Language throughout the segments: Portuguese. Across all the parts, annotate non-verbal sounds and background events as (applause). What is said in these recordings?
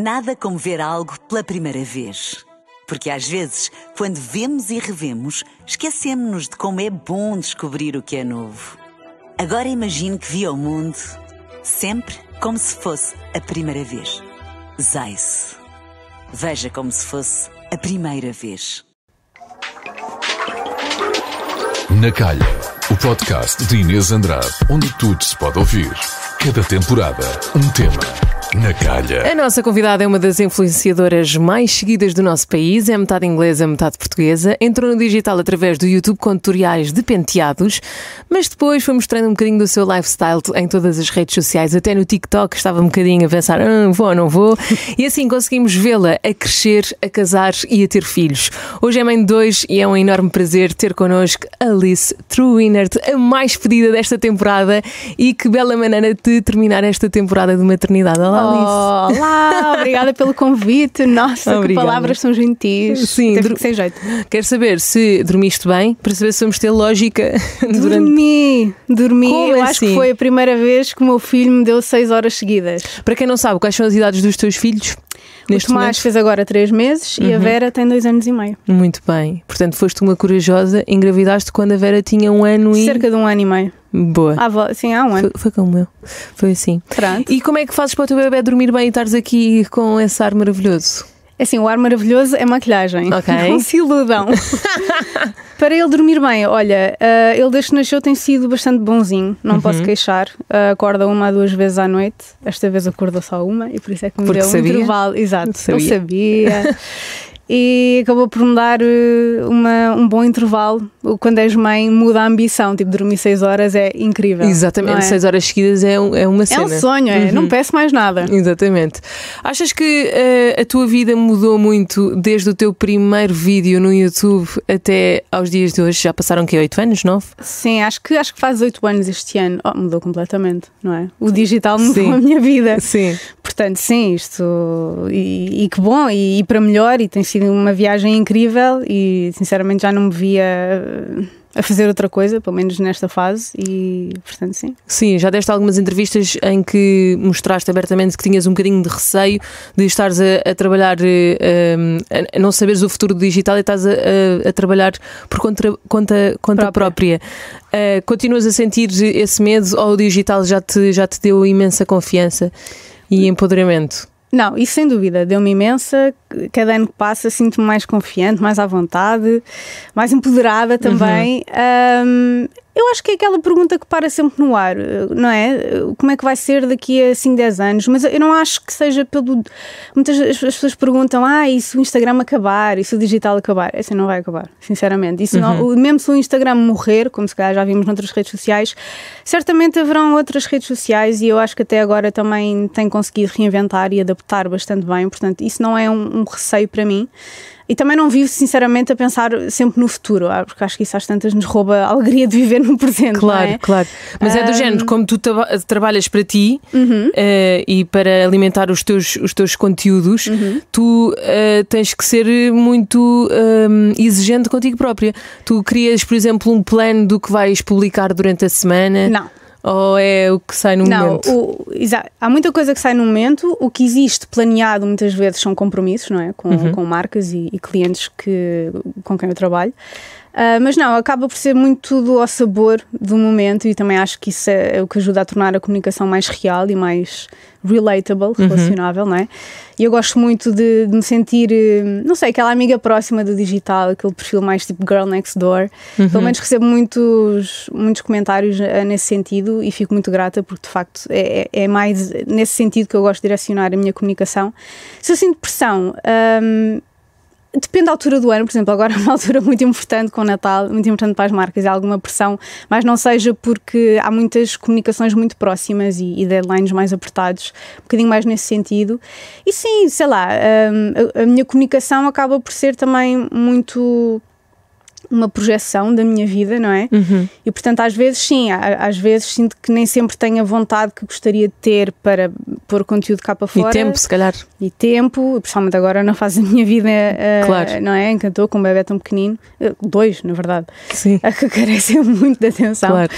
Nada como ver algo pela primeira vez. Porque às vezes, quando vemos e revemos, esquecemos-nos de como é bom descobrir o que é novo. Agora imagine que viu o mundo sempre como se fosse a primeira vez. Zais. Veja como se fosse a primeira vez. Na Calha, o podcast de Inês Andrade, onde tudo se pode ouvir. Cada temporada, um tema. Na calha. A nossa convidada é uma das influenciadoras mais seguidas do nosso país, é metade inglesa, metade portuguesa. Entrou no digital através do YouTube com tutoriais de penteados, mas depois foi mostrando um bocadinho do seu lifestyle em todas as redes sociais, até no TikTok estava um bocadinho a pensar, ah, vou ou não vou, e assim conseguimos vê-la a crescer, a casar e a ter filhos. Hoje é mãe de dois e é um enorme prazer ter connosco Alice Truinert, a mais pedida desta temporada, e que bela maneira de terminar esta temporada de maternidade. Olá, Olá, obrigada pelo convite. Nossa, Obrigada. que palavras são gentis. Sim, Teve que sem jeito. Quero saber se dormiste bem, para saber se vamos ter lógica (laughs) Dormi, durante... dormi. Como Eu assim? acho que assim? foi a primeira vez que o meu filho me deu seis horas seguidas. Para quem não sabe, quais são as idades dos teus filhos? o Tomás momento? fez agora três meses uhum. e a uhum. Vera tem dois anos e meio. Muito bem. Portanto, foste uma corajosa, engravidaste quando a Vera tinha um ano e. Cerca de um ano e meio. Boa. Ah, sim, há um ano. Foi, foi como eu. Foi assim. Pronto. E como é que fazes para o teu bebê dormir bem e estares aqui com esse ar maravilhoso? É assim, o ar maravilhoso é maquilhagem. Ok. (laughs) Não se iludam. (laughs) Para ele dormir bem, olha, uh, ele desde que nasceu tem sido bastante bonzinho, não uhum. posso queixar. Uh, acorda uma a duas vezes à noite, esta vez acordou só uma e por isso é que me Porque deu sabia? um intervalo. Exato, sabia. não sabia. (laughs) e acabou por me dar eh, uma, um bom intervalo. Quando és mãe, muda a ambição. Tipo, dormir 6 horas é incrível. Exatamente, 6 é? horas seguidas é, um, é uma cena. É um sonho, é. Uhum. Não peço mais nada. Exatamente. Achas que uh, a tua vida mudou muito desde o teu primeiro vídeo no YouTube até aos dias de hoje? Já passaram que 8 anos, 9? Sim, acho que, acho que faz 8 anos este ano. Oh, mudou completamente, não é? O digital mudou sim. a minha vida. Sim. Portanto, sim, isto. E, e que bom, e, e para melhor, e tem sido sido uma viagem incrível e sinceramente já não me via a fazer outra coisa, pelo menos nesta fase, e portanto sim. Sim, já deste algumas entrevistas em que mostraste abertamente que tinhas um bocadinho de receio de estares a, a trabalhar, eh, a, a, não saberes o futuro do digital e estás a, a trabalhar por conta, conta, conta própria. própria. Uh, continuas a sentir esse medo ou o digital já te, já te deu imensa confiança e empoderamento? Não, isso sem dúvida, deu-me imensa. Cada ano que passa sinto-me mais confiante, mais à vontade, mais empoderada também. Uhum. Um, eu acho que é aquela pergunta que para sempre no ar, não é? Como é que vai ser daqui a 5, 10 anos? Mas eu não acho que seja pelo. Muitas pessoas perguntam: ah, e se o Instagram acabar? E se o digital acabar? Esse não vai acabar, sinceramente. Isso uhum. não, mesmo se o Instagram morrer, como se calhar já vimos noutras redes sociais, certamente haverão outras redes sociais e eu acho que até agora também tem conseguido reinventar e adaptar bastante bem. Portanto, isso não é um, um receio para mim. E também não vivo, sinceramente, a pensar sempre no futuro, ah, porque acho que isso às tantas nos rouba a alegria de viver no presente. Claro, é? claro. Mas um... é do género, como tu trabalhas para ti uhum. uh, e para alimentar os teus, os teus conteúdos, uhum. tu uh, tens que ser muito um, exigente contigo própria. Tu crias, por exemplo, um plano do que vais publicar durante a semana? Não. Ou é o que sai no não, momento? O, há muita coisa que sai no momento. O que existe planeado muitas vezes são compromissos, não é? Com, uhum. com marcas e, e, clientes que, com quem eu trabalho. Uh, mas não, acaba por ser muito tudo ao sabor do momento e também acho que isso é, é o que ajuda a tornar a comunicação mais real e mais relatable, uhum. relacionável, não é? E eu gosto muito de, de, me sentir, eh, não sei, aquela amiga próxima do digital, aquele perfil mais tipo girl next door. Uhum. Pelo menos recebo muitos, muitos comentários uh, nesse sentido e fico muito grata porque de facto é, é, é mais nesse sentido que eu gosto de direcionar a minha comunicação. Se eu sinto pressão, um, Depende da altura do ano, por exemplo, agora é uma (laughs) altura muito importante com o Natal, muito importante para as marcas, há alguma pressão, mas não seja porque há muitas comunicações muito próximas e, e deadlines mais apertados, um bocadinho mais nesse sentido. E sim, sei lá, a, a minha comunicação acaba por ser também muito uma projeção da minha vida, não é? Uhum. E portanto, às vezes, sim, às vezes sinto que nem sempre tenho a vontade que gostaria de ter para pôr conteúdo cá para fora. E tempo, se calhar. E tempo, principalmente agora na fase da minha vida, uh, claro. não é? Encantou com um bebê tão pequenino, uh, dois, na verdade, sim. (laughs) a que carecem muito de atenção. Claro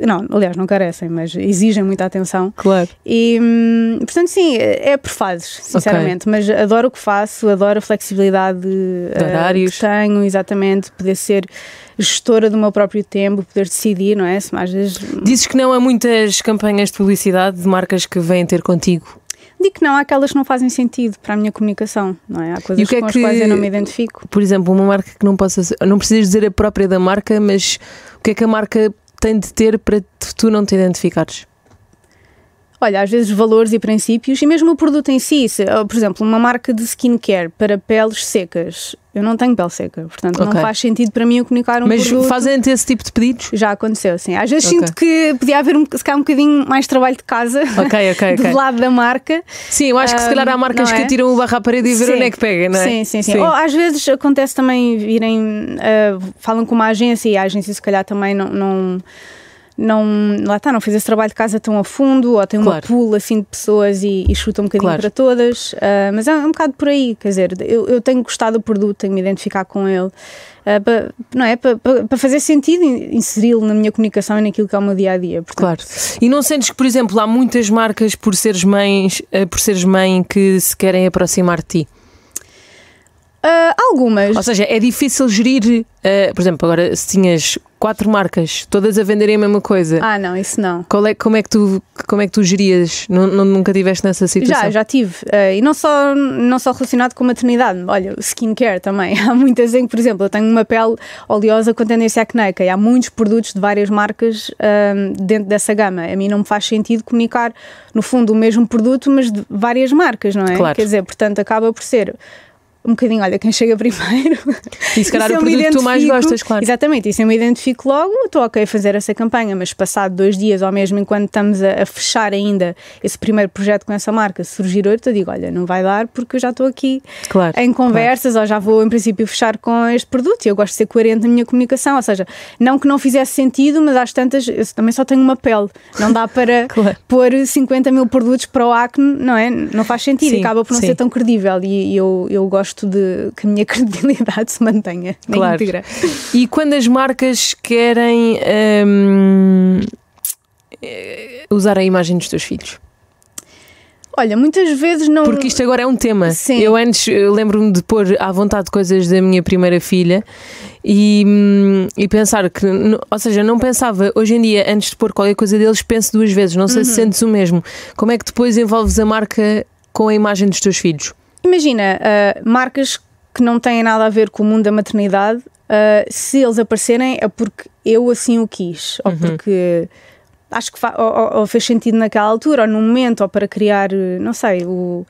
não, aliás, não carecem, mas exigem muita atenção. Claro. E, hum, portanto, sim, é por fases, sinceramente. Okay. Mas adoro o que faço, adoro a flexibilidade de horários. que tenho, exatamente, poder ser gestora do meu próprio tempo, poder decidir, não é? Se mais vezes... Dizes que não há muitas campanhas de publicidade de marcas que vêm ter contigo Digo que não, há aquelas que não fazem sentido para a minha comunicação, não é? Há coisas que é com as quais eu não me identifico. Por exemplo, uma marca que não possa ser, não precisas dizer a própria da marca, mas o que é que a marca tem de ter para tu não te identificares? Olha, às vezes valores e princípios e mesmo o produto em si. Se, por exemplo, uma marca de skincare para peles secas. Eu não tenho pele seca, portanto okay. não faz sentido para mim eu comunicar um Mas produto. Mas fazem esse tipo de pedidos? Já aconteceu, sim. Às vezes okay. sinto que podia haver um, se calhar, um bocadinho mais trabalho de casa okay, okay, (laughs) do lado da marca. Sim, eu acho que se calhar há marcas é? que tiram o barra à parede e ver onde é que pega, não é? Sim, sim, sim. sim. Ou às vezes acontece também virem, uh, falam com uma agência e a agência se calhar também não, não não, lá está, não fez esse trabalho de casa tão a fundo, ou tem uma claro. pool assim de pessoas e, e chuta um bocadinho claro. para todas, uh, mas é um bocado por aí, quer dizer, eu, eu tenho gostado do produto, tenho me identificar com ele, uh, ah, para, não é, para, para fazer sentido inseri-lo na minha comunicação e naquilo que é o meu dia a dia. Portanto. Claro. E não sentes que, por exemplo, há muitas marcas por seres mães, uh, por seres mãe que se querem aproximar de ti? Uh, algumas. Ou seja, é difícil gerir, uh, por exemplo, agora se tinhas quatro marcas, todas a venderem a mesma coisa. Ah, não, isso não. É, como, é que tu, como é que tu gerias? Não, não nunca tiveste nessa situação? Já, já tive. Uh, e não só, não só relacionado com maternidade. Olha, skincare também. (laughs) Há muitas em que, por exemplo, eu tenho uma pele oleosa com tendência acneica e há muitos produtos de várias marcas uh, dentro dessa gama. A mim não me faz sentido comunicar, no fundo, o mesmo produto, mas de várias marcas, não é? Claro. Quer dizer, portanto, acaba por ser um bocadinho, olha, quem chega primeiro. E se calhar o produto que tu mais gostas, claro. Exatamente, e se eu me identifico logo, estou ok a fazer essa campanha, mas passado dois dias, ou mesmo enquanto estamos a, a fechar ainda esse primeiro projeto com essa marca, surgir outro, eu digo, olha, não vai dar porque eu já estou aqui claro, em conversas, claro. ou já vou em princípio fechar com este produto, e eu gosto de ser coerente na minha comunicação, ou seja, não que não fizesse sentido, mas às tantas, eu também só tenho uma pele, não dá para (laughs) claro. pôr 50 mil produtos para o acne, não é? Não faz sentido, sim, acaba por não sim. ser tão credível, e, e eu, eu gosto gosto de que a minha (laughs) credibilidade se mantenha na claro. íntegra. E quando as marcas querem hum, eh, usar a imagem dos teus filhos? Olha, muitas vezes não. Porque isto agora é um tema. Sim. Eu antes lembro-me de pôr à vontade coisas da minha primeira filha e, hum, e pensar que. Ou seja, não pensava. Hoje em dia, antes de pôr qualquer coisa deles, penso duas vezes. Não sei uhum. se sentes o mesmo. Como é que depois envolves a marca com a imagem dos teus filhos? Imagina, uh, marcas que não têm nada a ver com o mundo da maternidade, uh, se eles aparecerem é porque eu assim o quis, ou uhum. porque acho que ou, ou, fez sentido naquela altura, ou no momento, ou para criar, não sei, o,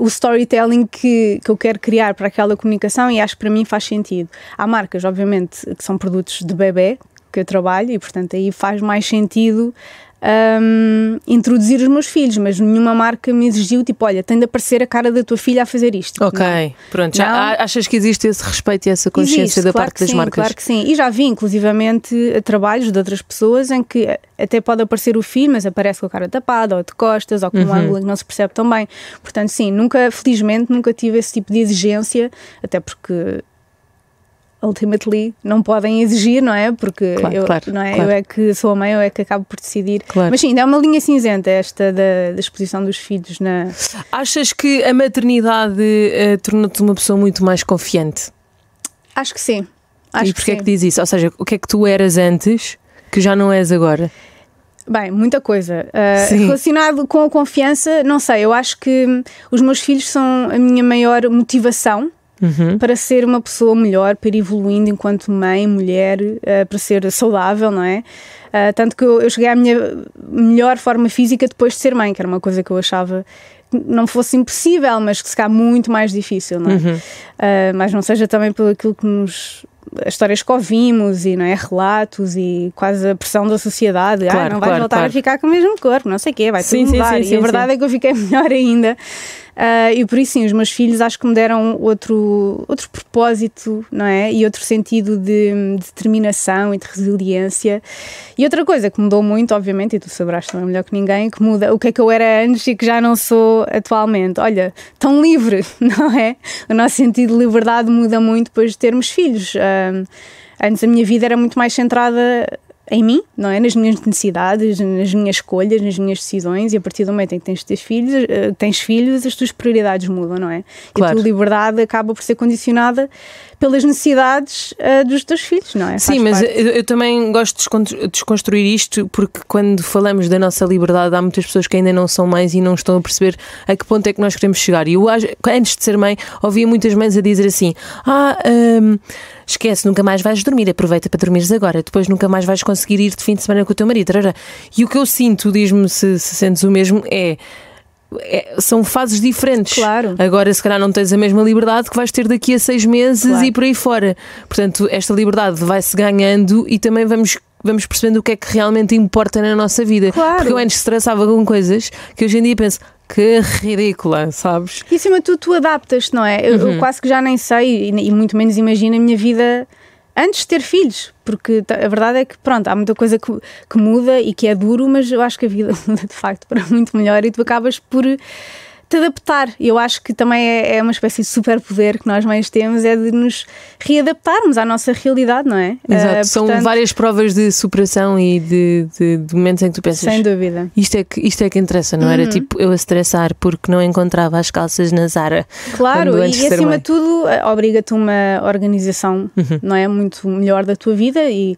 o storytelling que, que eu quero criar para aquela comunicação e acho que para mim faz sentido. Há marcas, obviamente, que são produtos de bebê que eu trabalho e, portanto, aí faz mais sentido um, introduzir os meus filhos, mas nenhuma marca me exigiu, tipo, olha, tem de aparecer a cara da tua filha a fazer isto. Ok, não. pronto. Já não. achas que existe esse respeito e essa consciência existe, da claro parte das sim, marcas? Claro que sim. E já vi, inclusivamente, trabalhos de outras pessoas em que até pode aparecer o filho, mas aparece com a cara tapada, ou de costas, ou com uhum. um ângulo que não se percebe tão bem. Portanto, sim, nunca, felizmente, nunca tive esse tipo de exigência, até porque ultimately não podem exigir, não é? Porque claro, eu, claro, não é? Claro. eu é que sou a mãe, eu é que acabo por decidir. Claro. Mas sim, ainda é uma linha cinzenta esta da, da exposição dos filhos na. Achas que a maternidade uh, tornou-te uma pessoa muito mais confiante? Acho que sim. Acho e porquê é que diz isso? Ou seja, o que é que tu eras antes que já não és agora? Bem, muita coisa. Uh, relacionado com a confiança, não sei, eu acho que os meus filhos são a minha maior motivação uhum. para ser uma pessoa melhor, para ir evoluindo enquanto mãe, mulher, uh, para ser saudável, não é? Uh, tanto que eu, eu, cheguei à minha melhor forma física depois de ser mãe, que era uma coisa que eu achava não fosse impossível, mas que se calhar muito mais difícil, não é? Uhum. Uh, mas não seja também pelo aquilo que nos as histórias que ouvimos e não é relatos e quase a pressão da sociedade claro, ah, não vais claro, voltar claro. a ficar com o mesmo corpo não sei o quê, vai sim, tudo mudar sim, e sim, a verdade é que eu fiquei (laughs) melhor ainda Uh, e por isso sim, os meus filhos acho que me deram outro, outro propósito, não é? E outro sentido de, de determinação e de resiliência. E outra coisa que mudou muito, obviamente, e tu sabrás também melhor que ninguém, que muda o que é que eu era antes e que já não sou atualmente. Olha, tão livre, (laughs) não é? O nosso sentido de liberdade muda muito depois de termos filhos. Uh, antes a minha vida era muito mais centrada em mim, não é? Nas minhas necessidades, nas minhas escolhas, nas minhas decisões, e a partir do momento em que tens, filhos, uh, tens filhos, as tuas prioridades mudam, não é? Claro. E a tua liberdade acaba por ser condicionada pelas necessidades uh, dos teus filhos, não é? Sim, Faz mas parte. eu, eu também gosto de desconstruir isto porque quando falamos da nossa liberdade há muitas pessoas que ainda não são mães e não estão a perceber a que ponto é que nós queremos chegar. E eu antes de ser mãe ouvia muitas mães a dizer assim: Ah, hum, esquece, nunca mais vais dormir, aproveita para dormires agora, depois nunca mais vais conseguir ir de fim de semana com o teu marido. E o que eu sinto, diz-me se, se sentes o mesmo, é é, são fases diferentes. Claro. Agora, se calhar, não tens a mesma liberdade que vais ter daqui a seis meses Claro. e por aí fora. Portanto, esta liberdade vai-se ganhando e também vamos. Vamos percebendo o que é que realmente importa na nossa vida. Claro. Porque eu antes estressava com coisas que hoje em dia penso que ridícula, sabes? E acima de tudo, tu adaptas, não é? Eu, Uhum. eu quase que já nem sei, e, e muito menos imagino a minha vida antes de ter filhos, porque a verdade é que, pronto, há muita coisa que, que muda e que é duro, mas eu acho que a vida (laughs) muda de facto para muito melhor e tu acabas por te adaptar. E eu acho que também é, é uma espécie de superpoder que nós mães temos, é de nos readaptarmos à nossa realidade, não é? Exato. São portanto, várias provas de superação e de, de- de momentos em que tu pensas. Sem dúvida. Isto é, que, isto é que interessa, não era tipo eu a estressar porque não encontrava as calças na Zara. Claro, e de acima mãe. de tudo eh, obriga-te uma organização, Uhum. não é? Muito melhor da tua vida e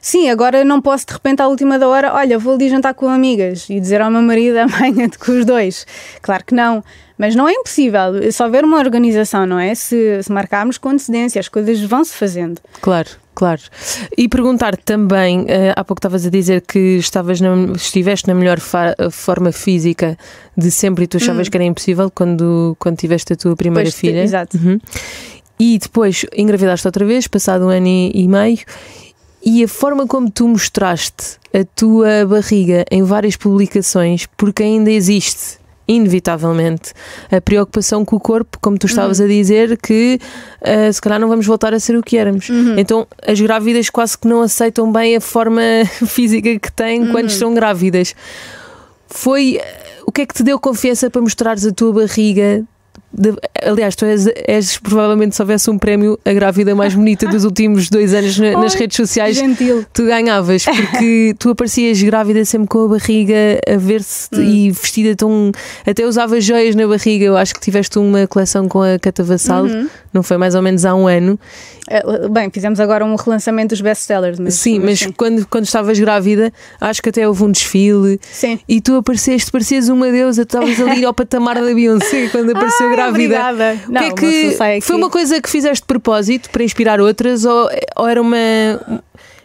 sim, agora não posso de repente à última da hora, olha, vou ali jantar com amigas e dizer ao meu marido amanhã (laughs) de com os dois. Claro que não, mas não é impossível. Se houver uma organização, não é? Se, se marcarmos com antecedência, as coisas vão-se fazendo. Claro, claro. E perguntar também, eh, há pouco estavas a dizer que estavas na- estiveste na melhor forma física de sempre e tu achavas que era impossível quando, quando tiveste a tua primeira Hum. Pois, filha. exato. Uhum. E depois engravidaste outra vez, passado um ano e, e meio, e a forma como tu mostraste a tua barriga em várias publicações, porque ainda existe. Inevitavelmente, a preocupação com o corpo, como tu estavas Uhum. a dizer, que ah, se calhar não vamos voltar a ser o que éramos. Uhum. Então, as grávidas quase que não aceitam bem a forma (laughs) física que têm Uhum. quando estão grávidas. Foi ah, o que é que te deu confiança para mostrares a tua barriga? De- aliás, tu és, és provavelmente, se houvesse um prémio, a grávida mais bonita dos (laughs) últimos dois anos na- nas redes sociais. Gentil. Tu ganhavas, porque (laughs) tu aparecias grávida sempre com a barriga a ver-se Hum. e vestida tão. Até usavas joias na barriga. Eu acho que tiveste uma coleção com a Cata Vassal, Uhum. Não foi mais ou menos há um ano. Eh, Bem, fizemos agora um relançamento dos best-sellers. Mas, sim, mas sim. quando, quando estavas grávida, acho que até houve um desfile Sim. e tu apareceste, parecias uma deusa, tu estavas ali ao patamar da Beyoncé quando (laughs) apareceu Ai, grávida. obrigada. O Não, que é que foi uma coisa que fizeste de propósito para inspirar outras ou, ou era uma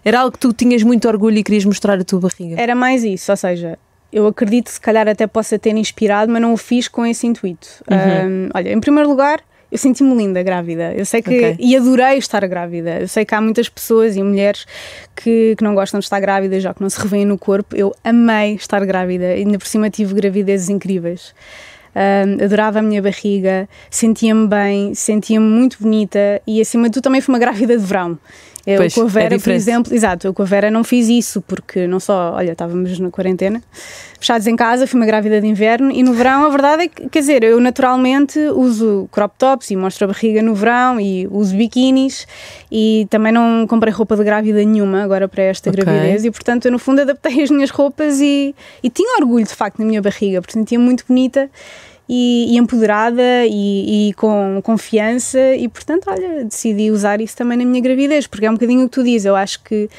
era algo que tu tinhas muito orgulho e querias mostrar a tua barriga? Era mais isso, ou seja, eu acredito que se calhar até possa ter inspirado, mas não o fiz com esse intuito. Uhum. Um, olha, em primeiro lugar, eu senti-me linda grávida. Eu sei que. Ok. E adorei estar grávida. Eu sei que há muitas pessoas e mulheres que, que não gostam de estar grávidas, já que não se revêem no corpo. Eu amei estar grávida. Ainda por cima tive gravidezes incríveis. Um, adorava a minha barriga, sentia-me bem, sentia-me muito bonita e acima de tudo também fui uma grávida de verão. Eu Pois, com a é Vera, por diferente. exemplo, exato, eu com a Vera não fiz isso porque não só, olha, estávamos na quarentena, fechados em casa, fui uma grávida de inverno e no verão a verdade é que, quer dizer, eu naturalmente uso crop tops e mostro a barriga no verão e uso biquínis e também não comprei roupa de grávida nenhuma agora para esta Ok. gravidez e portanto eu no fundo adaptei as minhas roupas e, e tinha orgulho de facto na minha barriga, porque sentia muito bonita e, e empoderada e, e com confiança e portanto olha decidi usar isso também na minha gravidez porque é um bocadinho o que tu dizes eu acho que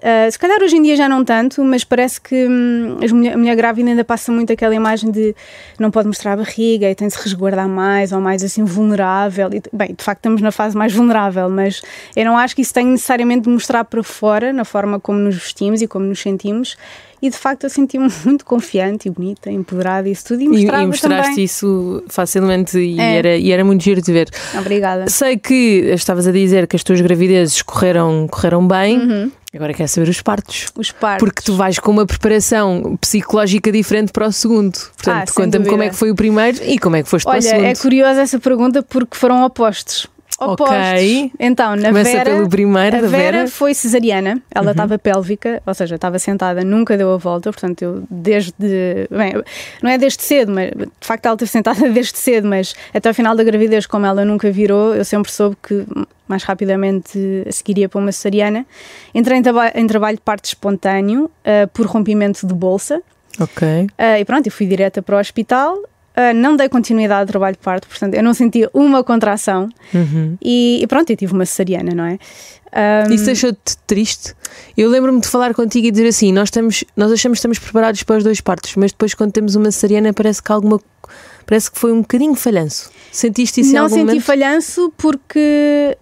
ah, se calhar hoje em dia já não tanto, mas parece que hum, a mulher grávida ainda passa muito aquela imagem de não pode mostrar a barriga e tem de se resguardar mais ou mais assim vulnerável. E, bem, de facto estamos na fase mais vulnerável, mas eu não acho que isso tenha necessariamente de mostrar para fora, na forma como nos vestimos e como nos sentimos. E de facto eu senti-me (laughs) muito confiante e bonita, empoderada e isso tudo. E E, mostrava e mostraste também. isso facilmente e, É. era, e era muito giro de ver. Obrigada. Sei que estavas a dizer que as tuas gravidezes correram, correram bem, agora quero saber os partos. Os partos. Porque tu vais com uma preparação psicológica diferente para o segundo. Portanto, Ah, conta-me como é que foi o primeiro e como é que foste para o Olha, segundo. é curiosa essa pergunta porque foram opostos. Opostos. Ok. Então, na Começa Vera, pelo primeiro, a Vera, Vera. Uhum. foi cesariana, ela estava pélvica, ou seja, estava sentada, nunca deu a volta, portanto, eu desde. Bem, não é desde cedo, mas de facto ela esteve sentada (laughs) desde cedo, mas até ao final da gravidez, como ela nunca virou, eu sempre soube que mais rapidamente seguiria para uma cesariana. Entrei em, traba- em trabalho de parto espontâneo ah, por rompimento de bolsa. Ok. Ah, e pronto, eu fui direta para o hospital. Ah, não dei continuidade ao trabalho de parto, portanto, eu não sentia uma contração. Uhum. E, e pronto, eu tive uma cesariana, não é? Ah, Isso deixou-te triste? Eu lembro-me de falar contigo e dizer assim: nós, estamos, nós achamos que estamos preparados para os dois partos, mas depois, quando temos uma cesariana, parece que alguma. Parece que foi um bocadinho falhanço. Sentiste isso em não senti momento? falhanço porque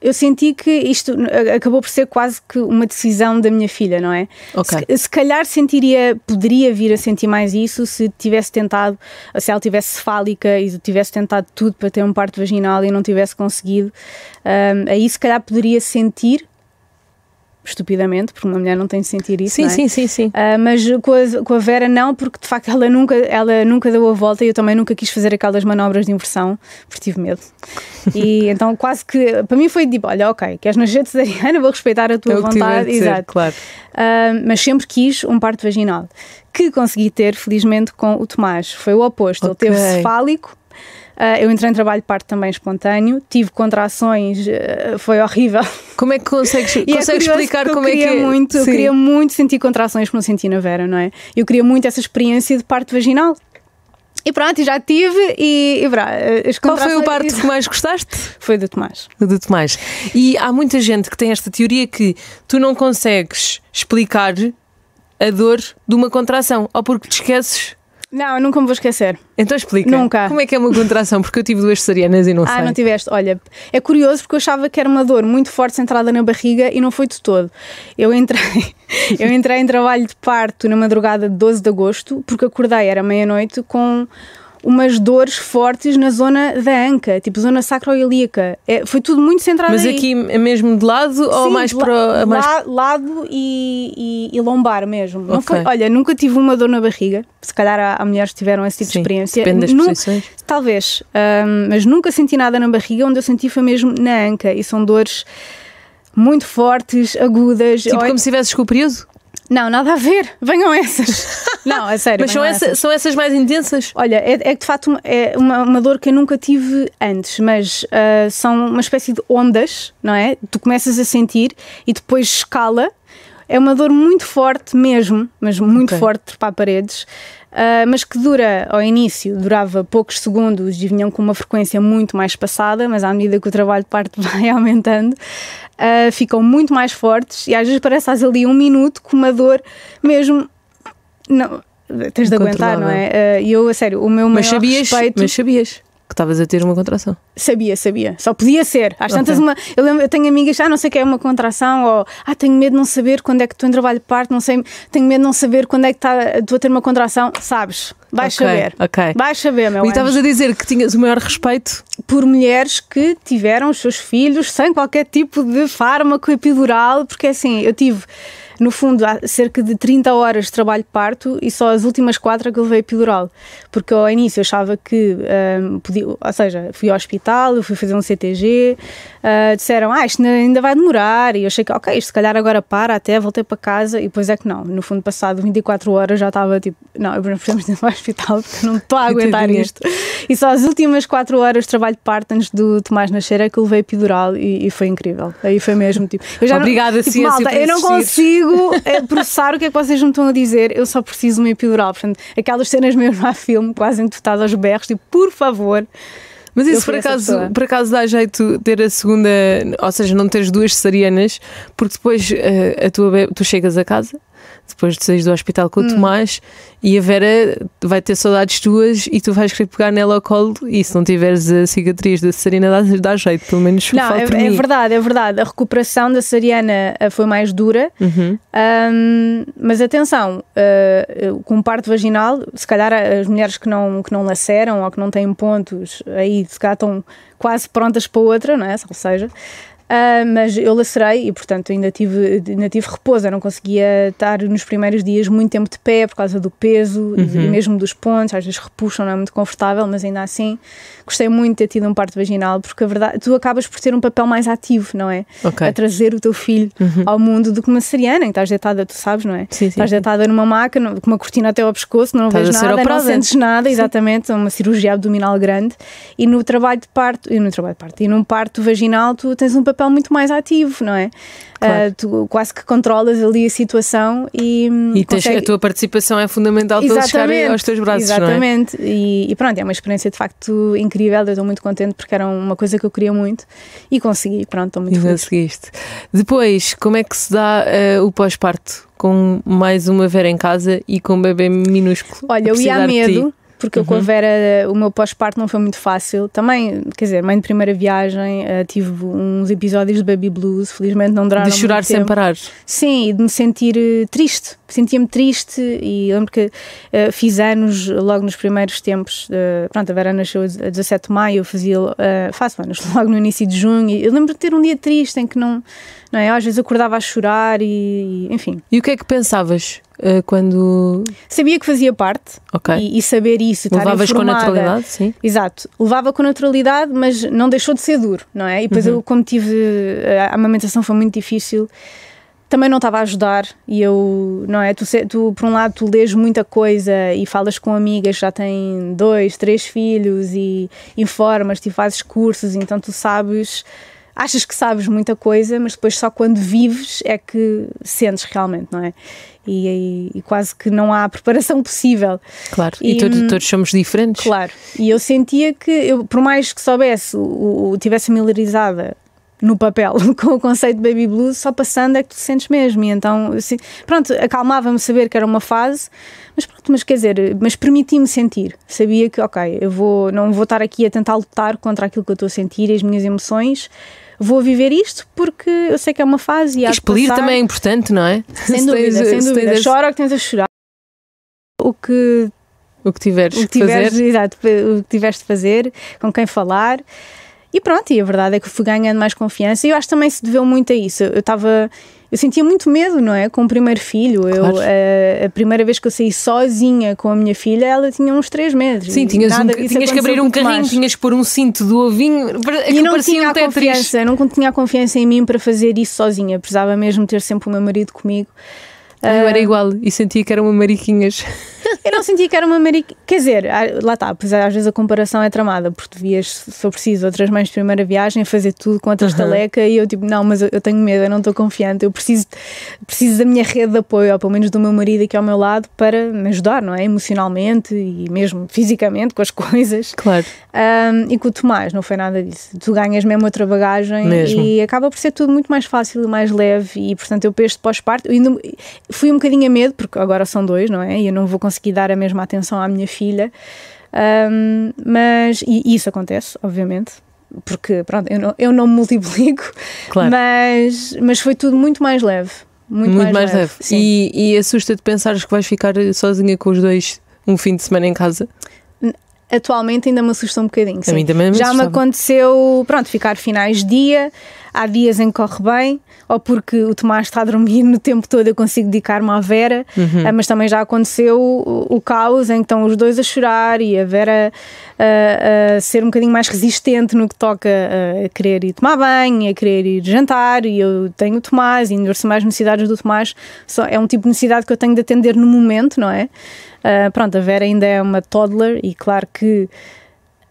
eu senti que isto acabou por ser quase que uma decisão da minha filha, não é? Ok. Se, se calhar sentiria, poderia vir a sentir mais isso se tivesse tentado, se ela tivesse cefálica e tivesse tentado tudo para ter um parto vaginal e não tivesse conseguido, Ahm, aí se calhar poderia sentir estupidamente, porque uma mulher não tem de sentir isso. Sim, é? sim, sim, sim. Ah, mas com a, com a Vera não, porque de facto ela nunca, ela nunca deu a volta e eu também nunca quis fazer aquelas manobras de inversão, porque tive medo. E (laughs) então quase que, para mim foi tipo, olha, ok, queres nascer cesariana, vou respeitar a tua É tiver vontade. Exato. claro. Ah, mas sempre quis um parto vaginal, que consegui ter, felizmente, com o Tomás. Foi o oposto, Ok. ele teve cefálico. Ah, eu entrei em trabalho de parto também espontâneo, tive contrações, ah, foi horrível. Como é que consegues, (laughs) E é consegues curioso explicar como é que é? Muito, eu queria muito sentir contrações não senti na Vera, não é? Eu queria muito essa experiência de parto vaginal. E pronto, já tive e, e brá, Qual foi o parto que mais gostaste? (laughs) Foi do Tomás. O do Tomás. E há muita gente que tem esta teoria que tu não consegues explicar a dor de uma contração, ou porque te esqueces. Não, eu nunca me vou esquecer. Então explica. Nunca. Como é que é uma contração? Porque eu tive duas cesarianas e não Ah, sei. não tiveste. Olha, é curioso porque eu achava que era uma dor muito forte centrada na barriga e não foi de todo. Eu entrei, (laughs) eu entrei em trabalho de parto na madrugada de 12 de agosto porque acordei, era meia-noite, com umas dores fortes na zona da anca, tipo zona sacroiliaca. É, foi tudo muito centrado Mas aí. aqui é mesmo de lado ou Sim, mais de la- para. Mais... la- lado e, e- e lombar mesmo. Não Ok. foi, olha, nunca tive uma dor na barriga. Se calhar há, há mulheres que tiveram esse tipo Sim, de experiência. depende das Nu- posições. Talvez, ahm, mas nunca senti nada na barriga. Onde eu senti foi mesmo na anca e são dores muito fortes, agudas. Tipo Ou é- como se tivesses com o período? Não, nada a ver. Venham essas. (laughs) não, é sério. Mas são, essa- essas. são essas mais intensas? Olha, é, é de facto uma- é uma, uma dor que eu nunca tive antes, mas ah, são uma espécie de ondas, não é? Tu começas a sentir e depois escala. É uma dor muito forte mesmo, mas muito Ok. forte para paredes, ah, mas que dura ao início, durava poucos segundos e vinham com uma frequência muito mais passada, mas à medida que o trabalho de parte (laughs) vai aumentando, ah, ficam muito mais fortes e às vezes parece que estás ali um minuto com uma dor mesmo. Não, tens de aguentar, não é? Ah, E eu, a sério, o meu Mas maior sabias, respeito. mas sabias que estavas a ter uma contração. Sabia, sabia. Só podia ser. Às tantas, Ok. uma, eu, lembro, eu tenho amigas, ah, não sei o que é uma contração, ou ah, tenho medo de não saber quando é que estou em trabalho de parto, não sei, tenho medo de não saber quando é que tá, estou a ter uma contração. Sabes, vais Ok, saber. Vais saber, meu E estavas a dizer que tinhas o maior respeito. Por mulheres que tiveram os seus filhos sem qualquer tipo de fármaco epidural, porque assim, eu tive. No fundo, há cerca de 30 horas de trabalho de parto e só as últimas quatro é que eu levei epidural. Porque ao início eu achava que hum, podia, ou seja, fui ao hospital, fui fazer um CTG, ah, disseram, ah, isto ainda vai demorar, e eu achei que, ok, isto se calhar agora para, até voltei para casa, e depois é que não. No fundo, passado 24 horas já estava tipo, não, eu não precisamos ir ao hospital porque não estou a (laughs) aguentar isto. E só as últimas 4 horas de trabalho de parto antes do Tomás nascer é que eu levei epidural e, e foi incrível. Aí foi mesmo tipo. Eu já Obrigada, não, tipo, ciência, malta, eu não existir. Consigo eh, processar o que é que vocês me estão a dizer, eu só preciso de uma epidural. Portanto, aquelas cenas mesmo a filme, quase entotadas aos berros, tipo, por favor. Mas isso por acaso, por acaso dá jeito ter a segunda, ou seja, não teres duas cesarianas, porque depois eh, a tua tu chegas a casa, depois de saís do hospital com o Hum. Tomás, e a Vera vai ter saudades tuas e tu vais querer pegar nela ao colo, e se não tiveres a cicatriz da cesariana, dá, dá jeito, pelo menos Não, é, é verdade, é verdade. A recuperação da Sariana eh, foi mais dura, Uhum. Ahm, mas atenção, eh, com parto vaginal, se calhar as mulheres que não, que não laceram ou que não têm pontos, aí se calhar estão quase prontas para outra, não é? Ou seja, Uh, mas eu lacerei e, portanto, ainda tive, ainda tive repouso. Eu não conseguia estar nos primeiros dias muito tempo de pé por causa do peso uhum. e mesmo dos pontos. Às vezes repuxam, não é muito confortável, mas ainda assim gostei muito de ter tido um parto vaginal porque a verdade, tu acabas por ter um papel mais ativo, não é? Okay. A trazer o teu filho uhum. ao mundo do que uma ceriana, em que estás deitada, tu sabes, não é? Sim, sim, estás deitada numa maca, com uma cortina até ao pescoço, não estás vês nada, não sentes nada, exatamente, sim. uma cirurgia abdominal grande. E no trabalho de parto, e no trabalho de parto, e num parto vaginal, tu tens um papel muito mais ativo, não é? Claro. Uh, tu quase que controlas ali a situação e. E consegue... a tua participação é fundamental para chegar aos teus braços. É? Exatamente. É? E, e, pronto, é uma experiência de facto incrível. Eu estou muito contente porque era uma coisa que eu queria muito e consegui. Pronto, estou muito e feliz. conseguiste. Depois, como é que se dá uh, o pós-parto? Com mais uma Vera em casa e com um bebê minúsculo. Olha, eu ia a medo porque uhum. com a uhum. Vera o meu pós-parto não foi muito fácil. Também, quer dizer, mãe de primeira viagem, uh, tive uns episódios de baby blues, felizmente não duraram De chorar sem parar. Sim, e de me sentir uh, triste. Sentia-me triste e lembro que uh, fiz anos logo nos primeiros tempos. pronto, a Vera nasceu a 17 de maio, eu fazia, faço anos (laughs) logo no início de junho. E eu lembro de ter um dia triste em que não, não é? Às vezes acordava a chorar e, enfim. E o que é que pensavas? Uh, quando. Sabia que fazia parte okay. e, e, saber isso. Levavas com naturalidade, sim. Exato. Levava com naturalidade, mas não deixou de ser duro, não é? E depois uhum. eu, como tive. Eh, a amamentação foi muito difícil também não estava a ajudar e eu, não é? Tu, tu, por um lado, tu lês muita coisa e falas com amigas que já têm dois, três filhos e informas-te e fazes cursos, então tu sabes achas que sabes muita coisa, mas depois só quando vives é que sentes realmente, não é? E, e, quase que não há (laughs) preparação possível. Claro, e, e todos, todos, somos diferentes. Claro, e eu sentia que, eu, por mais que soubesse, o, o tivesse familiarizada no papel (laughs) com o conceito de baby blues, só passando é que tu sentes mesmo. E então, assim, pronto, acalmava-me saber que era uma fase, mas pronto, mas quer dizer, mas permiti-me sentir. Sabia que, ok, eu vou, não vou estar aqui a tentar lutar contra aquilo que eu estou a sentir e as minhas emoções vou viver isto porque eu sei que é uma fase e há Expelir também é importante, não é? Sem dúvida, (laughs) sem dúvida. Tens... Chora o que tens a chorar. O que o que tiveres, o que tiveres fazer. Exato, o que tiveres de fazer, com quem falar. E pronto, e a verdade é que fui ganhando mais confiança e eu acho que também se deveu muito a isso. Eu estava eu sentia muito medo, não é? Com o primeiro filho. Claro. Eu, a, a, primeira vez que eu saí sozinha com a minha filha, ela tinha uns 3 meses. Sim, tinhas, um, tinhas que abrir um carrinho, mais. tinhas que pôr um cinto do ovinho. E não tinha um a confiança, não tinha confiança em mim para fazer isso sozinha. Precisava mesmo ter sempre o meu marido comigo. Eu era ah, igual e sentia que eram uma mariquinhas. (laughs) Eu não sentia que era uma mariquinha. Quer dizer, lá está, pois às vezes a comparação é tramada, porque tu vias, se for preciso, outras mães de primeira viagem fazer tudo com a estaleca uhum. e eu tipo, não, mas eu, tenho medo, eu não estou confiante, eu preciso, preciso da minha rede de apoio, ou pelo menos do meu marido aqui ao meu lado, para me ajudar, não é? Emocionalmente e mesmo fisicamente com as (laughs) coisas. Claro. Um, e com o Tomás, não foi nada disso. Tu ganhas mesmo outra bagagem mesmo. e acaba por ser tudo muito mais fácil e mais leve, e portanto eu para este pós-parto, fui um bocadinho a medo, porque agora são dois, não é? E eu não vou conseguir dar a mesma atenção à minha filha. Um, mas, e, isso acontece, obviamente, porque pronto, eu não, eu não me multiplico, claro. mas, mas foi tudo muito mais leve. Muito, muito mais, mais, leve. leve. E, e assusta-te pensares que vais ficar sozinha com os dois um fim de semana em casa? Atualmente ainda me assusta um bocadinho. Sim. A mim também me Já me aconteceu, pronto, ficar finais de dia, há dias em que corre bem, ou porque o Tomás está a dormir no tempo todo eu consigo dedicar-me à Vera, uhum. uh, mas também já aconteceu o, o, caos em que estão os dois a chorar e a Vera a ser um bocadinho mais resistente no que toca a querer ir tomar banho, a querer ir jantar, e eu tenho o Tomás, e mais necessidades do Tomás, só, é um tipo de necessidade que eu tenho de atender no momento, não é? Uh, pronto, a Vera ainda é uma toddler e claro que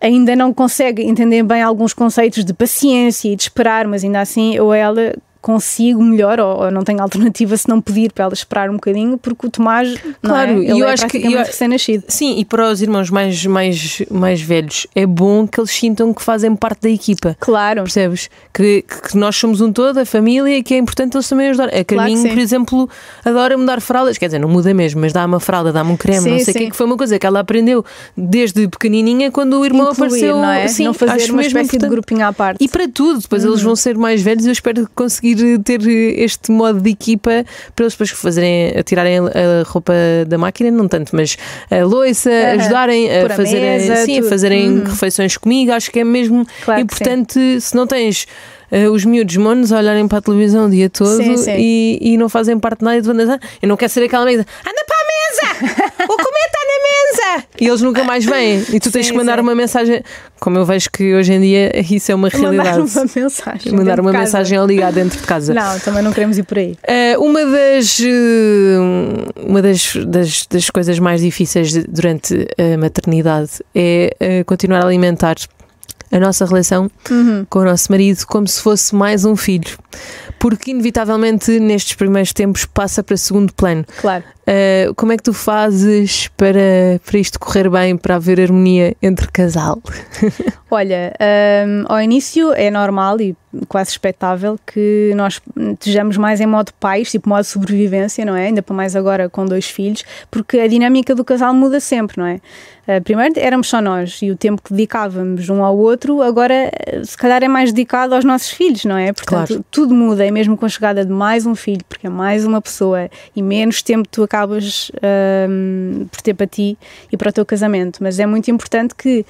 ainda não consegue entender bem alguns conceitos de paciência e de esperar, mas ainda assim eu ela consigo melhor ou, ou, não tenho alternativa se não pedir para ela esperar um bocadinho porque o Tomás claro é? eu é acho que eu, recém-nascido. Sim e para os irmãos mais mais mais velhos é bom que eles sintam que fazem parte da equipa. Claro. Percebes? Que, que nós somos um todo a família e que é importante eles também ajudar. A Carminho claro por exemplo adora mudar fraldas. Quer dizer não muda mesmo mas dá uma fralda dá-me um creme sim, não sei o que que foi uma coisa que ela aprendeu desde pequenininha quando o irmão Incluir, apareceu não é? sim não fazer uma espécie importante. de grupinho à parte. E para tudo depois uhum. eles vão ser mais velhos e eu espero conseguir conseguir ter este modo de equipa para eles depois fazerem, tirarem a roupa da máquina, não tanto, mas a uhum. ajudarem a, a fazerem, mesa, sim, a fazerem uhum. refeições comigo. Acho que é mesmo claro importante se não tens uh, os miúdos monos a olharem para a televisão o dia todo sim, sim. E, e não fazem parte de nada de banda. Eu não quero ser aquela mesa, anda para a mesa! (laughs) O comer mesa! E eles nunca mais vêm. E tu tens sim, que mandar uma mensagem. Como eu vejo que hoje em dia isso é uma realidade. Mandar uma mensagem. Mandar uma mensagem a ligar dentro de casa. Não, também não queremos ir por aí. Uh, uma das, uh, uma das, das, das, coisas mais difíceis de, durante a maternidade é uh, continuar a alimentar a nossa relação uhum. com o nosso marido como se fosse mais um filho. Porque, inevitavelmente, nestes primeiros tempos passa para segundo plano. Claro. Uh, como é que tu fazes para, para isto correr bem, para haver harmonia entre casal? (laughs) Olha, um, ao início é normal e quase expectável que nós estejamos mais em modo pais, tipo modo sobrevivência, não é? Ainda para mais agora com dois filhos, porque a dinâmica do casal muda sempre, não é? Uh, primeiro éramos só nós e o tempo que dedicávamos um ao outro, agora se calhar é mais dedicado aos nossos filhos, não é? Portanto, claro. tudo muda, e mesmo com a chegada de mais um filho, porque é mais uma pessoa e menos tempo tu acabas acabas um, por ter para ti e para o teu casamento. Mas é muito importante que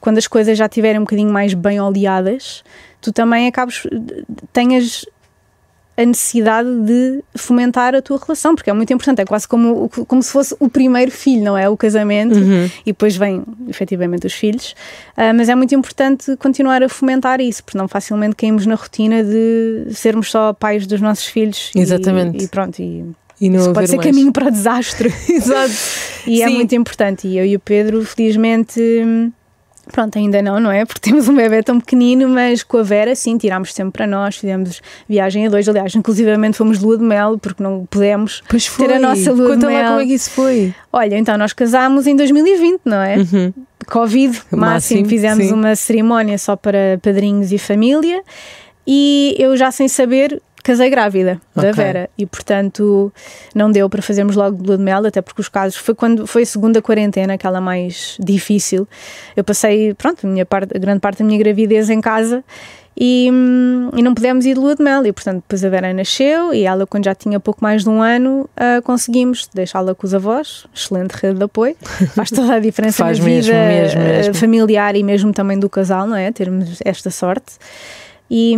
quando as coisas já estiverem um bocadinho mais bem oleadas, tu também acabes, tenhas a necessidade de fomentar a tua relação, porque é muito importante, é quase como, como se fosse o primeiro filho, não é? O casamento, uhum. e depois vem efetivamente os filhos, uh, mas é muito importante continuar a fomentar isso, porque não facilmente caímos na rotina de sermos só pais dos nossos filhos. Exatamente. E, e pronto, e e não Isso pode ser mais. caminho para o desastre. (laughs) Exato. E é Sim. é muito importante. E eu e o Pedro, felizmente, pronto, ainda não, não é? Porque (laughs) temos um bebê tão pequenino, mas com a Vera, sim, tirámos sempre para nós, fizemos viagem a dois. Aliás, inclusivamente fomos de lua de mel, porque não pudemos ter a nossa lua Conta de mel. lá como é que isso foi. Olha, então nós casámos em 2020, não é? Uhum. Covid, máximo, máximo fizemos sim. uma cerimónia só para padrinhos e família. E eu já sem saber casei grávida okay. da Vera e portanto não deu para fazermos logo de lua de mel, até porque os casos foi quando foi a segunda quarentena, aquela mais difícil. Eu passei, pronto, a, minha parte, a grande parte da minha gravidez em casa e, e, não pudemos ir de lua de mel. E portanto, depois a Vera nasceu e ela, quando já tinha pouco mais de um ano, uh, conseguimos deixá-la com os avós. Excelente rede de apoio, (laughs) faz toda a diferença na vida mesmo, mesmo, mesmo. familiar e mesmo também do casal, não é? Termos esta sorte. E,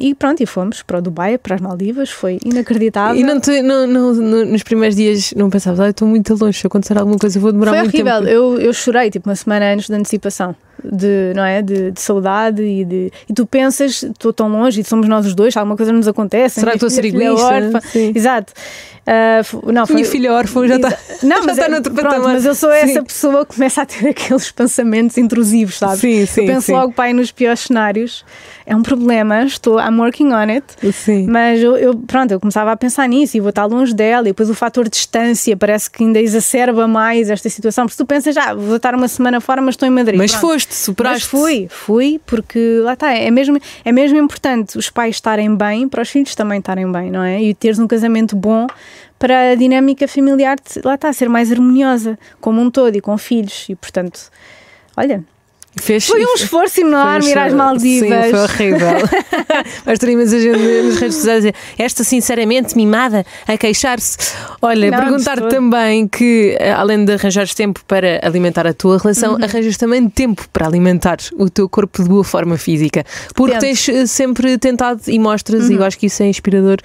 e, pronto, e fomos para o Dubai, para as Maldivas, foi inacreditável. E não te, não, não, nos primeiros dias não pensavas, ah, estou muito longe, se acontecer alguma coisa vou demorar foi muito horrível. tempo. Eu, eu chorei tipo uma semana antes da antecipação de, não é? de, de saudade e de. E tu pensas, estou tão longe e somos nós os dois, alguma coisa nos acontece. Será que estou a ser egoísta? Exato. Uh, não, foi... Minha filha órfã já está. Não, (laughs) mas, já está é, pronto, mas eu sou essa sim. pessoa que começa a ter (laughs) aqueles pensamentos intrusivos, sabe? Sim, sim. Eu penso sim. logo, pai, nos piores cenários. É um problema, estou, I'm working on it. Sim. Mas eu, eu, pronto, eu começava a pensar nisso e vou estar longe dela. E depois o fator distância parece que ainda exacerba mais esta situação. Porque tu pensas, já, ah, vou estar uma semana fora, mas estou em Madrid. Mas pronto. foste, superaste. Mas fui, fui, porque lá está, é mesmo, é mesmo importante os pais estarem bem para os filhos também estarem bem, não é? E teres um casamento bom para a dinâmica familiar, lá está, ser mais harmoniosa, como um todo e com filhos. E portanto, olha, Fez, foi um esforço enorme ir às Maldivas. Sim, foi horrível. (laughs) Mas ter imensa gente nas redes sociais a dizer esta sinceramente mimada a queixar-se. Olha, perguntar também que, eh, além de arranjares tempo para alimentar a tua relação, uhum. arranjas também tempo para alimentar o teu corpo de boa forma física. Porque Tento. tens eh, sempre tentado e mostras, uhum. e eu acho que isso é inspirador,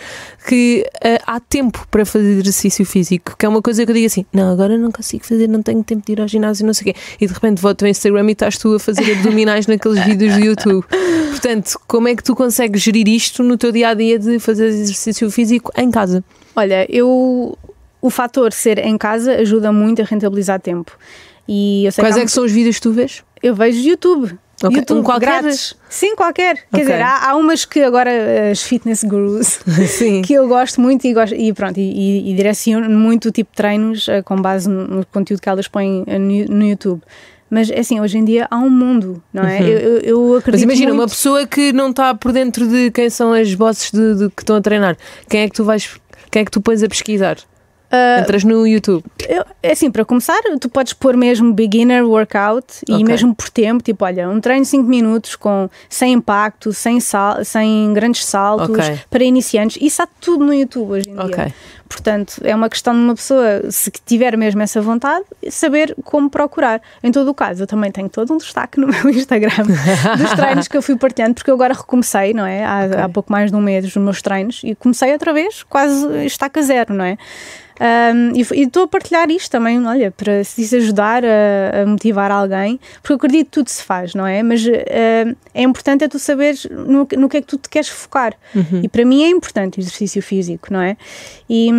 que uh, há tempo para fazer exercício físico, que é uma coisa que eu digo assim: não, agora não consigo fazer, não tenho tempo de ir ao ginásio, não sei o quê. E de repente volto ao Instagram e estás tu a fazer abdominais naqueles vídeos do YouTube. Portanto, como é que tu consegues gerir isto no teu dia a dia de fazer exercício físico em casa? Olha, eu o fator ser em casa ajuda muito a rentabilizar tempo. E Quais é que são os vídeos que tu vês? Eu vejo YouTube. Okay. YouTube, um qualquer? Grátis. Sim, qualquer. Quer dizer, há, há, umas que agora, as fitness gurus, (laughs) que eu gosto muito e, gosto, e pronto, e, e direciono muito o tipo de treinos uh, com base no, no, conteúdo que elas põem uh, no, no YouTube. Mas assim, hoje em dia há um mundo, não é? Uhum. Eu, eu, acredito. Mas imagina, muito... uma pessoa que não está por dentro de quem são as bosses de, de, que estão a treinar, quem é que tu vais. Quem é que tu pões a pesquisar? Uh, Entras no YouTube. Eu, é assim, para começar, tu podes pôr mesmo beginner workout okay. e mesmo por tempo, tipo, olha, um treino de 5 minutos com sem impacto, sem, sal, sem grandes saltos, okay. para iniciantes. Isso há tudo no YouTube hoje em okay. dia. Portanto, é uma questão de uma pessoa, se tiver mesmo essa vontade, saber como procurar. Em todo o caso, eu também tenho todo um destaque no (laughs) meu Instagram dos treinos que eu fui partilhando, porque eu agora recomecei, não é? Há, há pouco mais de um mês os meus treinos e comecei outra vez, quase estaca zero, não é? Um, e estou a partilhar isto também, olha, para se ajudar a, a, motivar alguém, porque eu acredito que tudo se faz, não é? Mas uh, é importante é tu saberes no, no que é que tu te queres focar. Uhum. E para mim é importante o exercício físico, não é? E,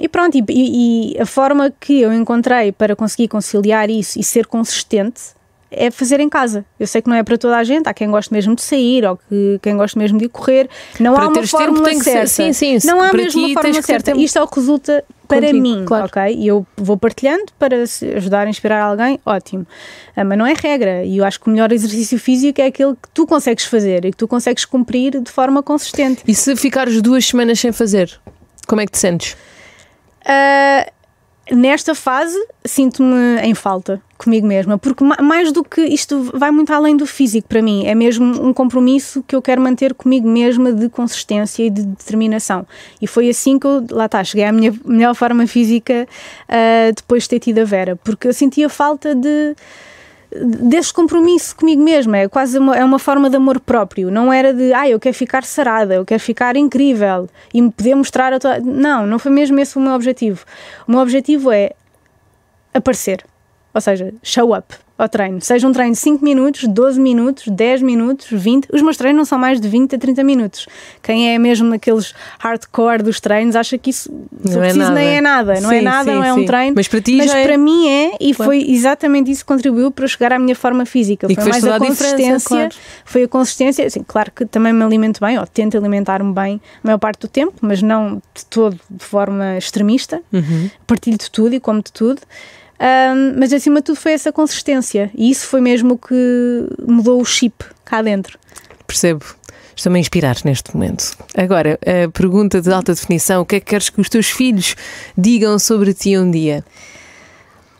e pronto, e, e a forma que eu encontrei para conseguir conciliar isso e ser consistente é fazer em casa. Eu sei que não é para toda a gente, há quem goste mesmo de sair ou que, quem goste mesmo de correr. Não para há uma fórmula tempo, certa. Ser, sim, sim, não há mesmo uma fórmula certa. Isto é o que resulta para Contigo, mim, claro. ok? E eu vou partilhando para ajudar a inspirar alguém, ótimo. Ah, mas não é regra. E eu acho que o melhor exercício físico é aquele que tu consegues fazer e que tu consegues cumprir de forma consistente. E se ficares duas semanas sem fazer, como é que te sentes? Uh, nesta fase sinto-me em falta comigo mesma, porque mais do que isto vai muito além do físico para mim, é mesmo um compromisso que eu quero manter comigo mesma de consistência e de determinação. E foi assim que eu, lá está, cheguei à minha melhor forma física uh, depois de ter tido a Vera, porque eu sentia falta de desse compromisso comigo mesma, é quase uma, é uma forma de amor próprio, não era de, ah, eu quero ficar sarada, eu quero ficar incrível e me poder mostrar a tua... Não, não foi mesmo esse o meu objetivo. O meu objetivo é aparecer, ou seja, show up ao treino. Seja um treino de 5 minutos, 12 minutos, 10 minutos, 20. Os meus treinos não são mais de 20 a 30 minutos. Quem é mesmo naqueles hardcore dos treinos acha que isso não é preciso, nem é nada. Não é sim, é nada, sim, não é sim. um treino. Mas para ti Mas para é... mim é, e claro. foi exatamente isso que contribuiu para eu chegar à minha forma física. E foi mais a consistência. Claro. Foi a consistência. Assim, claro que também me alimento bem, ou tento alimentar-me bem a maior parte do tempo, mas não de todo de forma extremista. Uhum. Partilho de tudo e como de tudo. Um, mas acima de tudo foi essa consistência e isso foi mesmo o que mudou o chip cá dentro. Percebo. Estou-me a inspirar neste momento. Agora, a pergunta de alta definição: o que é que queres que os teus filhos digam sobre ti um dia?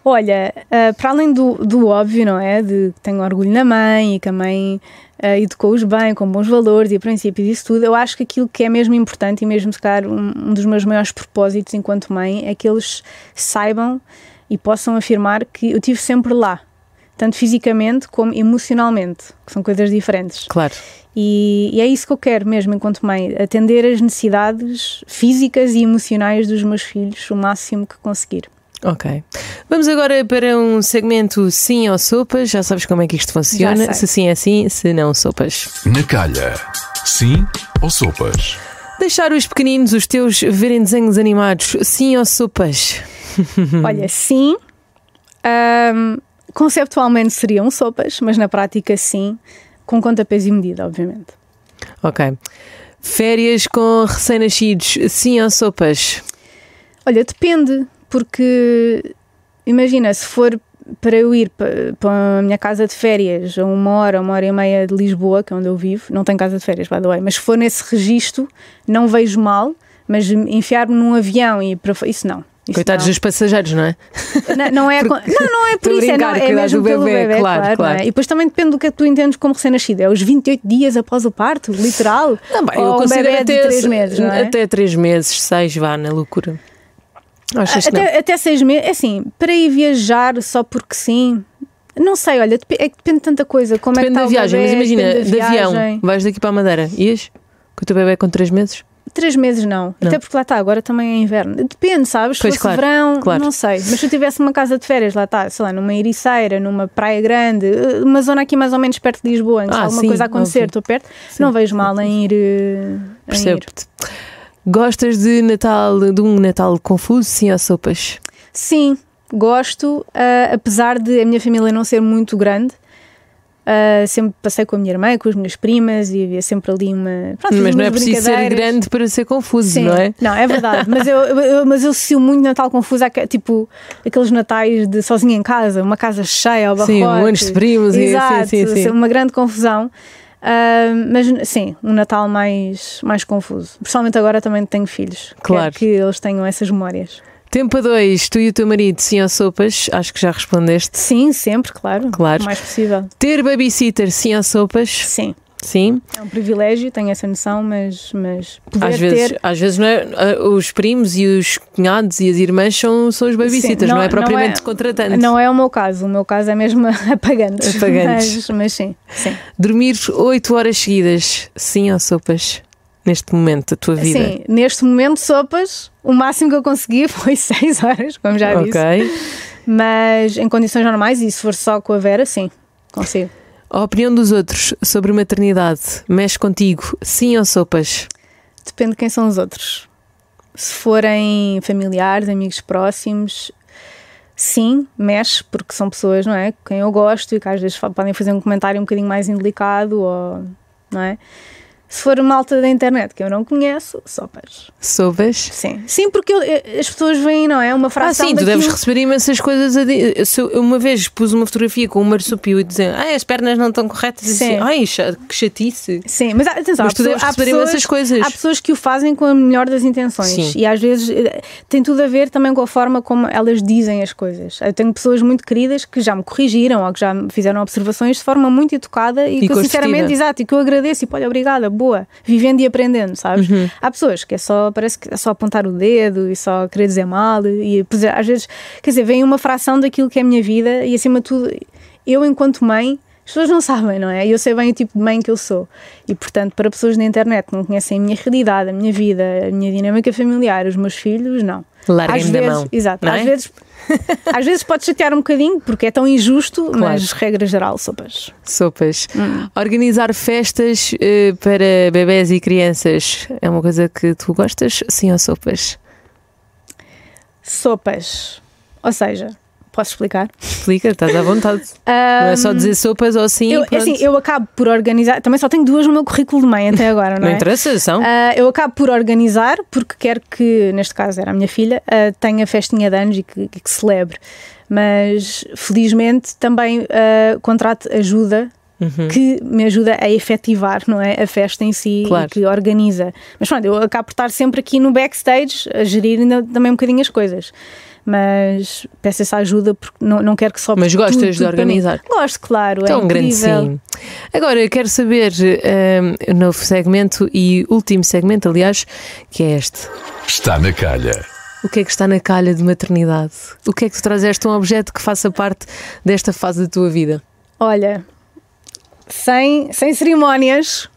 Olha, uh, para além do, do óbvio, não é? De que tenho orgulho na mãe e que a mãe uh, educou-os bem, com bons valores e princípios e isso tudo, eu acho que aquilo que é mesmo importante e mesmo, se calhar, um, um dos meus maiores propósitos enquanto mãe é que eles saibam e possam afirmar que eu estive sempre lá, tanto fisicamente como emocionalmente, que são coisas diferentes. Claro. E, e, é isso que eu quero mesmo enquanto mãe, atender as necessidades físicas e emocionais dos meus filhos o máximo que conseguir. Ok. Vamos agora para um segmento sim ou sopas. Já sabes como é que isto funciona. Se sim é sim, se não, sopas. Na calha, sim ou sopas? Deixar os pequeninos, os teus, verem desenhos animados, sim ou sopas? (laughs) Olha, sim. Um, conceptualmente seriam sopas, mas na prática sim, com conta, peso e medida, obviamente. Ok. Férias com recém-nascidos, sim ou sopas? Olha, depende, porque imagina, se for para eu ir para a minha casa de férias a uma hora, uma hora e meia de Lisboa, que é onde eu vivo, não tenho casa de férias, by the way, mas se for nesse registro, não vejo mal, mas enfiar-me num avião e para isso não. Coitados dos passageiros, não é? Não, não é, Porque, não, não é (laughs) por isso, brincar, é, não, é mesmo bebê, pelo bebê, claro, claro. claro. É? E depois também depende do que é que tu entendes como recém-nascido. É os 28 dias após o parto, literal? Não, bem, eu considero um até, de 3 meses, não é? Até 3 meses, 6 vá na loucura. até, até 6 meses, é assim, para ir viajar só porque sim, não sei, olha, é que depende de tanta coisa. Como depende é que da viagem, bebê, mas imagina, de avião, vais daqui para a Madeira, ias? Com o teu bebê com 3 meses? Três meses não. não. Até porque lá está, agora também é inverno. Depende, sabes? Se pois fosse claro, verão, claro. não sei. Mas se eu tivesse uma casa de férias, lá está, sei lá, numa ericeira, numa praia grande, uma zona aqui mais ou menos perto de Lisboa, em que ah, se alguma sim, coisa acontecer, estou perto, sim, não vejo mal em ir. Eh, Percebo-te. Gostas de Natal, de um Natal confuso, sim ou sopas? Sim, gosto, uh, apesar de a minha família não ser muito grande. Uh, sempre passei com a minha irmã, com as minhas primas e havia sempre ali uma. Pronto, mas não é preciso ser grande para ser confuso, Sim. não é? Não, é verdade. mas eu, eu, mas eu associo muito Natal confuso, tipo aqueles natais de sozinha em casa, uma casa cheia ao barrote. Sim, um de primos Exato, e sim, sim, sim. uma grande confusão. Uh, mas sim, um Natal mais, mais confuso. Pessoalmente agora também tenho filhos. Claro. que eles tenham essas memórias. Tempo 2, tu e o teu marido, sim ou sopas? Acho que já respondeste. Sim, sempre, claro. Claro. O mais possível. Ter babysitter, sim ou sopas? Sim. Sim. É um privilégio, tenho essa noção, mas, mas Às vezes, ter. às vezes não é, ah, os primos e os cunhados e as irmãs são, são os babysitters, não, não- é propriamente não é- contratante. Não é o meu caso, o meu caso é mesmo (laughs) apagantes. Apagantes. Mas, mas sim, sim. Dormir 8 horas seguidas, sim ou sopas? Neste momento da tua vida? Sim, neste momento, sopas, o máximo que eu consegui (laughs) foi 6 horas, como já disse. Ok. Mas em condições normais, e se for só com a Vera, sim, consigo. A opinião dos outros sobre maternidade mexe contigo, sim ou sopas? Depende de quem são os outros. Se forem familiares, amigos próximos, sim, mexe, porque são pessoas, não é? Quem eu gosto e que às vezes podem fazer um comentário um bocadinho mais indelicado, ou, não é? Se for malta da internet que eu não conheço, sopas. Sopas? Sim. Sim, porque eu- eh, as pessoas veem, não é? Uma Ah, fração sim, tu daquilo- deves receber imensas coisas. A eu uma vez pus uma fotografia com um marsupio e dizendo ah, as pernas não estão corretas. E Sim. assim, Ai, que chatice. Sim, mas atenção, Mas tu deves receber pessoas- imensas coisas. Há pessoas que o fazem com a melhor das intenções Sim. e às vezes eh, tem tudo a ver também com a forma como elas dizem as coisas. Eu tenho pessoas muito queridas que já me corrigiram ou que já me fizeram observações de forma muito educada e, E que eu sinceramente, exato, e que eu agradeço e olha, obrigada, boa, vivendo e aprendendo, sabes? Uhum. Há pessoas que é só, parece que é só apontar o dedo e só querer dizer mal e às vezes, quer dizer, vem uma fração daquilo que é a minha vida e acima de tudo, eu enquanto mãe as pessoas não sabem, não é? Eu sei bem o tipo de mãe que eu sou. E, portanto, para pessoas na internet que não conhecem a minha realidade, a minha vida, a minha dinâmica familiar, os meus filhos, não. Larguem-me da mão, Exato. não Às é? vezes, (laughs) às vezes pode chatear um bocadinho, porque é tão injusto, Claro. mas regra geral, sopas. Sopas. Hum. Organizar festas eh, para bebés e crianças é uma coisa que tu gostas, sim ou sopas? Sopas. Ou seja, posso explicar? Explica, estás à vontade. Não é só dizer sopas ou sim. Eu, assim, eu acabo por organizar. Também só tenho duas no meu currículo de mãe até agora, não, Não é? interessa, são. Ah, eu acabo por organizar porque quero que, neste caso era a minha filha, ah, tenha festinha de anos e que, que celebre. Mas felizmente também ah, contrato ajuda que me ajuda a efetivar não é, a festa em si Claro. e que organiza. Mas pronto, eu acabo por estar sempre aqui no backstage a gerir ainda também um bocadinho as coisas. Mas peço essa ajuda porque não, não quero que só Mas gostas de tudo mim. organizar? Gosto, claro. Tão é grande incrível. sim. Agora, eu quero saber o novo segmento e último segmento, aliás, que é este. Está na calha. O que é que está na calha de maternidade? O que é que tu trazeste um objeto que faça parte desta fase da tua vida? Olha, sem, sem cerimónias,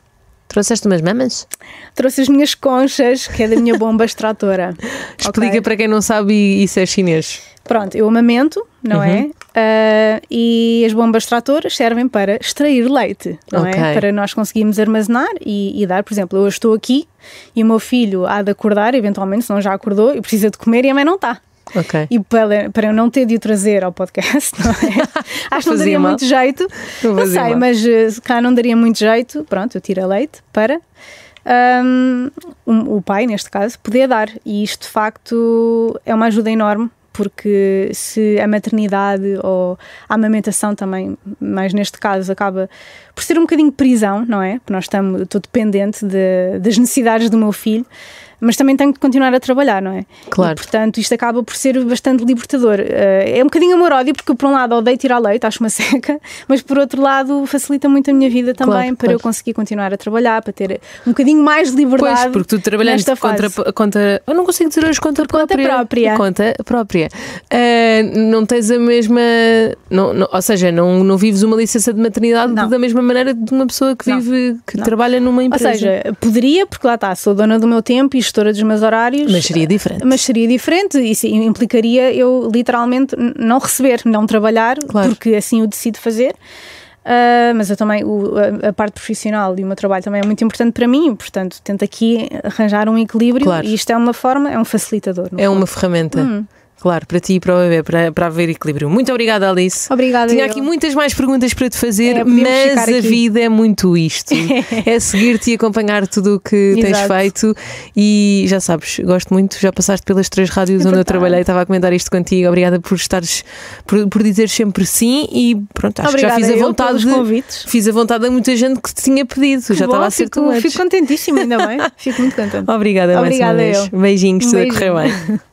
Trouxeste umas mamas? trouxe as minhas conchas, que é da minha bomba extratora. (laughs) Explica Ok? para quem não sabe isso é chinês. Pronto, eu amamento, não Uhum. é? Ah, e as bombas extratoras servem para extrair leite, não Ok. é? Para nós conseguirmos armazenar e, e dar, por exemplo, eu estou aqui e o meu filho há de acordar, eventualmente, se não já acordou, e precisa de comer e a mãe não está. Ok. E para, para eu não ter de o trazer ao podcast, não é? (laughs) Acho que não daria mal. muito jeito. Não sei, mal. mas eh, cá não daria muito jeito. Pronto, eu tiro a leite para um, o pai, neste caso, poder dar. E isto de facto é uma ajuda enorme. Porque se a maternidade ou a amamentação também, mais neste caso, acaba por ser um bocadinho prisão, não é? Porque nós estamos, estou dependente de- das necessidades do meu filho, mas também tenho que continuar a trabalhar, não é? Claro. E, portanto, isto acaba por ser bastante libertador. Eh, é um bocadinho amor-ódio, porque por um lado odeio tirar leite, acho uma (laughs) seca, mas por outro lado facilita muito a minha vida também Claro, para claro. eu conseguir continuar a trabalhar, para ter um bocadinho mais de liberdade. Pois, porque tu trabalhaste contra, contra. Eu não consigo dizer hoje contra conta própria. própria. Conta própria. Ah, não tens a mesma. Não, não- ou seja, não, não vives uma licença de maternidade Não. da mesma maneira de uma pessoa que vive, que trabalha numa Ou empresa. seja, poderia, porque lá está, sou dona do meu tempo e gestora dos meus horários. Mas seria diferente. Mas seria diferente, isso implicaria eu literalmente não receber, não trabalhar, Claro. porque assim o decido fazer. Ah, mas eu também, o- a, a parte profissional e o meu trabalho também é muito importante para mim, portanto, tento aqui arranjar um equilíbrio Claro. e isto é uma forma, é um facilitador. É uma ferramenta. Hum. Claro, para ti e para o bebê, para, para haver equilíbrio. Muito obrigada, Alice. Obrigada. Tinha eu. aqui muitas mais perguntas para te fazer, É, mas a aqui. vida é muito isto. (laughs) é seguir-te e acompanhar tudo o que tens Exato. feito. E já sabes, gosto muito, já passaste pelas três rádios É onde eu trabalhei, estava a comentar isto contigo. Obrigada por estares, por, por dizer sempre sim e pronto, acho Obrigada que já fiz a eu vontade de, convites. Fiz a vontade a muita gente que te tinha pedido. já Bom, estava a ser fico, much. fico contentíssima, ainda bem. Fico muito contente. (laughs) Obrigada, mais uma Obrigada vez. eu. Beijinhos, Um tudo a correr bem. (laughs)